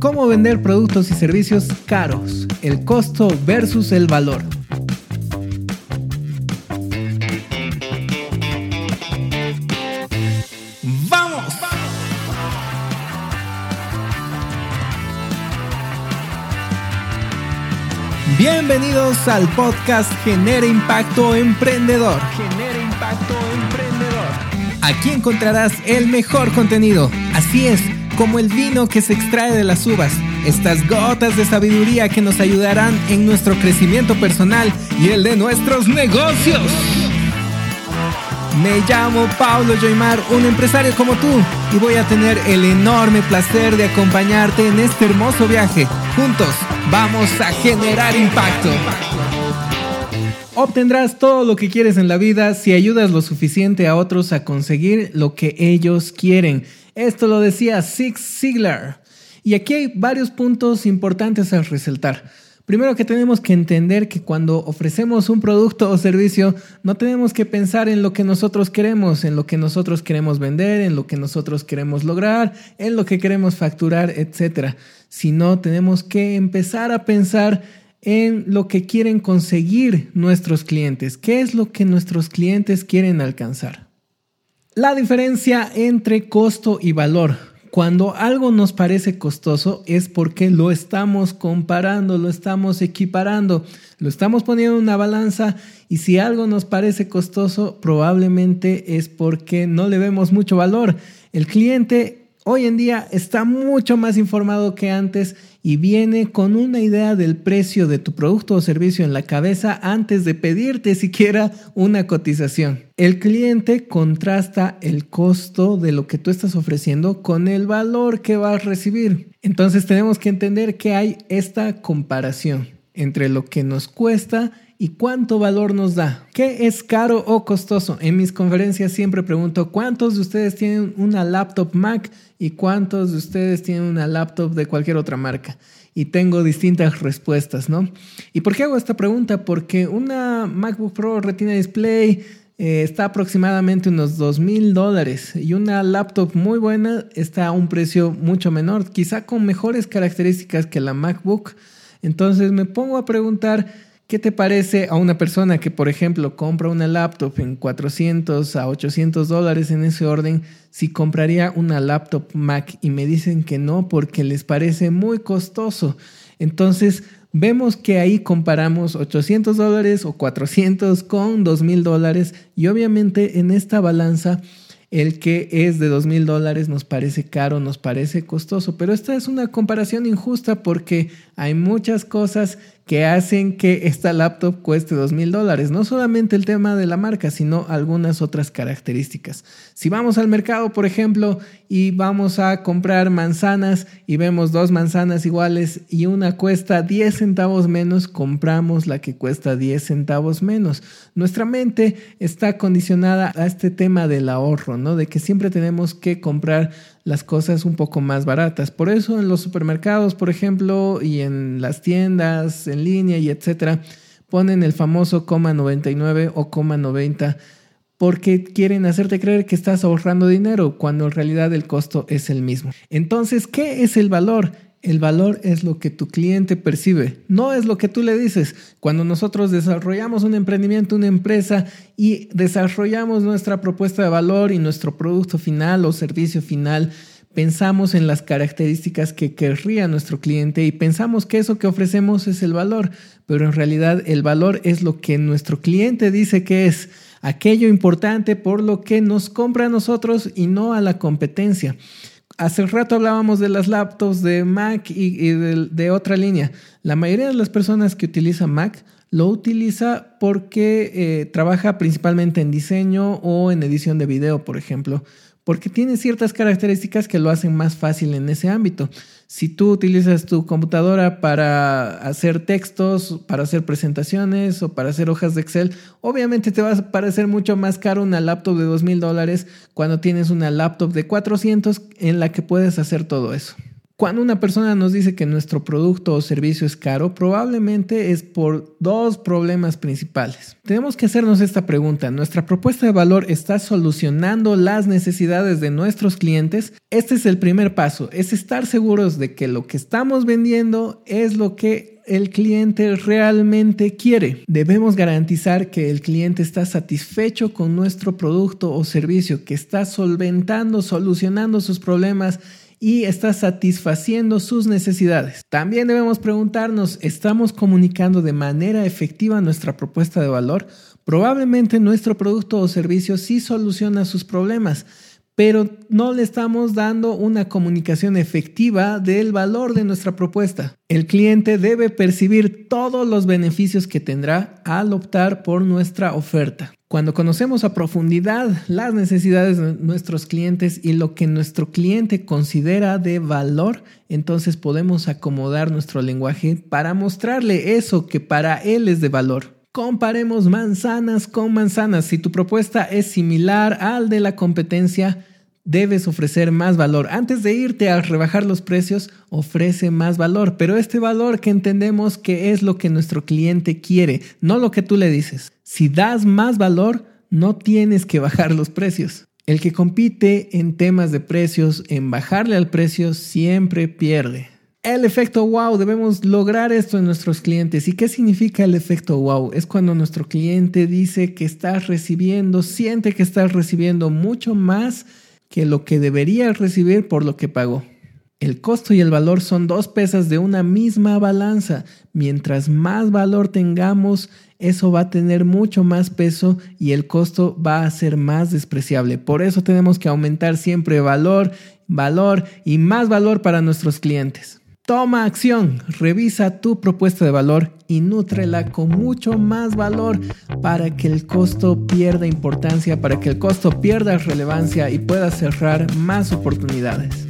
Cómo vender productos y servicios caros, el costo versus el valor. ¡Vamos! Bienvenidos al podcast Genera Impacto Emprendedor. Genera Impacto Emprendedor. Aquí encontrarás el mejor contenido. Así es como el vino que se extrae de las uvas, estas gotas de sabiduría que nos ayudarán en nuestro crecimiento personal y el de nuestros negocios. Me llamo Paulo Joymar, un empresario como tú, y voy a tener el enorme placer de acompañarte en este hermoso viaje. Juntos vamos a generar impacto. Obtendrás todo lo que quieres en la vida si ayudas lo suficiente a otros a conseguir lo que ellos quieren. Esto lo decía Zig Ziglar. Y aquí hay varios puntos importantes a resaltar. Primero que tenemos que entender que cuando ofrecemos un producto o servicio, no tenemos que pensar en lo que nosotros queremos, en lo que nosotros queremos vender, en lo que nosotros queremos lograr, en lo que queremos facturar, etc. Sino tenemos que empezar a pensar en lo que quieren conseguir nuestros clientes, qué es lo que nuestros clientes quieren alcanzar. La diferencia entre costo y valor. Cuando algo nos parece costoso es porque lo estamos comparando, lo estamos equiparando, lo estamos poniendo en una balanza y si algo nos parece costoso probablemente es porque no le vemos mucho valor. El cliente hoy en día está mucho más informado que antes y viene con una idea del precio de tu producto o servicio en la cabeza antes de pedirte siquiera una cotización. El cliente contrasta el costo de lo que tú estás ofreciendo con el valor que vas a recibir. Entonces tenemos que entender que hay esta comparación entre lo que nos cuesta y cuánto valor nos da. ¿Qué es caro o costoso? En mis conferencias siempre pregunto cuántos de ustedes tienen una laptop Mac y cuántos de ustedes tienen una laptop de cualquier otra marca. Y tengo distintas respuestas, ¿no? ¿Y por qué hago esta pregunta? Porque una MacBook Pro Retina Display eh, está aproximadamente unos dos mil dólares y una laptop muy buena está a un precio mucho menor, quizá con mejores características que la MacBook. Entonces me pongo a preguntar ¿Qué te parece a una persona que, por ejemplo, compra una laptop en 400 a 800 dólares en ese orden, si compraría una laptop Mac y me dicen que no porque les parece muy costoso? Entonces, vemos que ahí comparamos 800 dólares o 400 con 2000 dólares y obviamente en esta balanza el que es de dos mil dólares nos parece caro, nos parece costoso, pero esta es una comparación injusta porque hay muchas cosas que hacen que esta laptop cueste dos mil dólares. No solamente el tema de la marca, sino algunas otras características. Si vamos al mercado, por ejemplo, y vamos a comprar manzanas y vemos dos manzanas iguales y una cuesta 10 centavos menos, compramos la que cuesta 10 centavos menos. Nuestra mente está condicionada a este tema del ahorro, ¿no? De que siempre tenemos que comprar las cosas un poco más baratas. Por eso en los supermercados, por ejemplo, y en las tiendas en línea y etcétera, ponen el famoso coma 99 o coma 90 porque quieren hacerte creer que estás ahorrando dinero cuando en realidad el costo es el mismo. Entonces, ¿qué es el valor? El valor es lo que tu cliente percibe, no es lo que tú le dices. Cuando nosotros desarrollamos un emprendimiento, una empresa y desarrollamos nuestra propuesta de valor y nuestro producto final o servicio final, pensamos en las características que querría nuestro cliente y pensamos que eso que ofrecemos es el valor, pero en realidad el valor es lo que nuestro cliente dice que es aquello importante por lo que nos compra a nosotros y no a la competencia. Hace rato hablábamos de las laptops de Mac y, de, otra línea. La mayoría de las personas que utilizan Mac lo utiliza porque eh, trabaja principalmente en diseño o en edición de video, por ejemplo porque tiene ciertas características que lo hacen más fácil en ese ámbito. Si tú utilizas tu computadora para hacer textos, para hacer presentaciones o para hacer hojas de Excel, obviamente te va a parecer mucho más caro una laptop de dos mil dólares cuando tienes una laptop de 400 en la que puedes hacer todo eso. Cuando una persona nos dice que nuestro producto o servicio es caro, probablemente es por dos problemas principales. Tenemos que hacernos esta pregunta. ¿Nuestra propuesta de valor está solucionando las necesidades de nuestros clientes? Este es el primer paso, es estar seguros de que lo que estamos vendiendo es lo que el cliente realmente quiere. Debemos garantizar que el cliente está satisfecho con nuestro producto o servicio, que está solventando, solucionando sus problemas y está satisfaciendo sus necesidades. También debemos preguntarnos, ¿estamos comunicando de manera efectiva nuestra propuesta de valor? Probablemente nuestro producto o servicio sí soluciona sus problemas, pero no le estamos dando una comunicación efectiva del valor de nuestra propuesta. El cliente debe percibir todos los beneficios que tendrá al optar por nuestra oferta. Cuando conocemos a profundidad las necesidades de nuestros clientes y lo que nuestro cliente considera de valor, entonces podemos acomodar nuestro lenguaje para mostrarle eso que para él es de valor. Comparemos manzanas con manzanas. Si tu propuesta es similar al de la competencia, debes ofrecer más valor. Antes de irte a rebajar los precios, ofrece más valor, pero este valor que entendemos que es lo que nuestro cliente quiere, no lo que tú le dices. Si das más valor, no tienes que bajar los precios. El que compite en temas de precios, en bajarle al precio, siempre pierde. El efecto wow, debemos lograr esto en nuestros clientes. ¿Y qué significa el efecto wow? Es cuando nuestro cliente dice que estás recibiendo, siente que estás recibiendo mucho más que lo que debería recibir por lo que pagó. El costo y el valor son dos pesas de una misma balanza. Mientras más valor tengamos, eso va a tener mucho más peso y el costo va a ser más despreciable. Por eso tenemos que aumentar siempre valor, valor y más valor para nuestros clientes. Toma acción, revisa tu propuesta de valor y nútrela con mucho más valor para que el costo pierda importancia, para que el costo pierda relevancia y pueda cerrar más oportunidades.